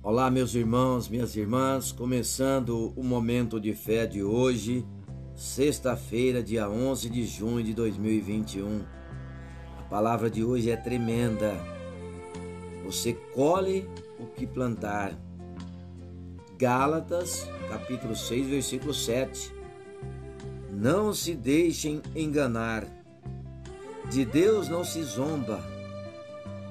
Olá, meus irmãos, minhas irmãs, começando o momento de fé de hoje, sexta-feira, dia 11 de junho de 2021. A palavra de hoje é tremenda. Você colhe o que plantar. Gálatas, capítulo 6, versículo 7. Não se deixem enganar. De Deus não se zomba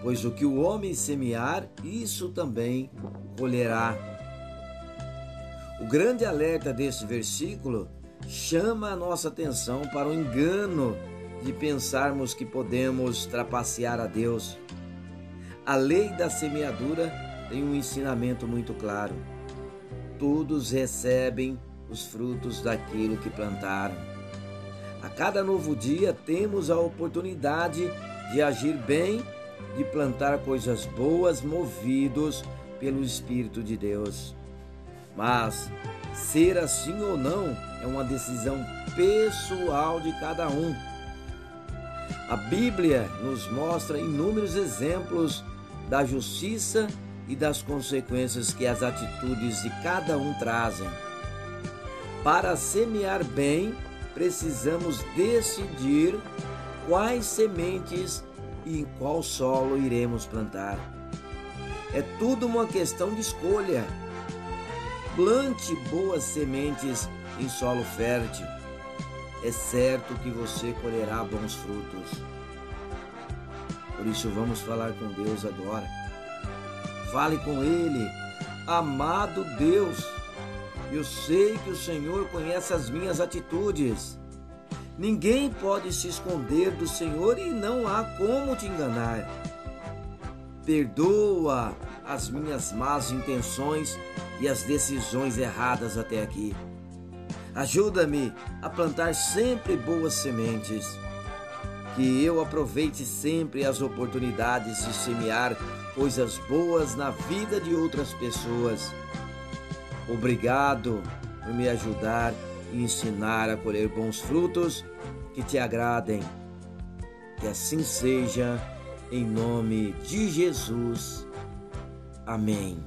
pois o que o homem semear, isso também colherá. O grande alerta desse versículo chama a nossa atenção para o engano de pensarmos que podemos trapacear a Deus. A lei da semeadura tem um ensinamento muito claro. Todos recebem os frutos daquilo que plantaram. A cada novo dia temos a oportunidade de agir bem de plantar coisas boas movidos pelo Espírito de Deus. Mas ser assim ou não é uma decisão pessoal de cada um. A Bíblia nos mostra inúmeros exemplos da justiça e das consequências que as atitudes de cada um trazem. Para semear bem, precisamos decidir quais sementes e em qual solo iremos plantar. É tudo uma questão de escolha. Plante boas sementes em solo fértil. É certo que você colherá bons frutos. Por isso, vamos falar com Deus agora. Fale com Ele, amado Deus. Eu sei que o Senhor conhece as minhas atitudes. Ninguém pode se esconder do Senhor e não há como te enganar. Perdoa as minhas más intenções e as decisões erradas até aqui. Ajuda-me a plantar sempre boas sementes. Que eu aproveite sempre as oportunidades de semear coisas boas na vida de outras pessoas. Obrigado por me ajudar e ensinar a colher bons frutos que te agradem. Que assim seja, em nome de Jesus. Amém.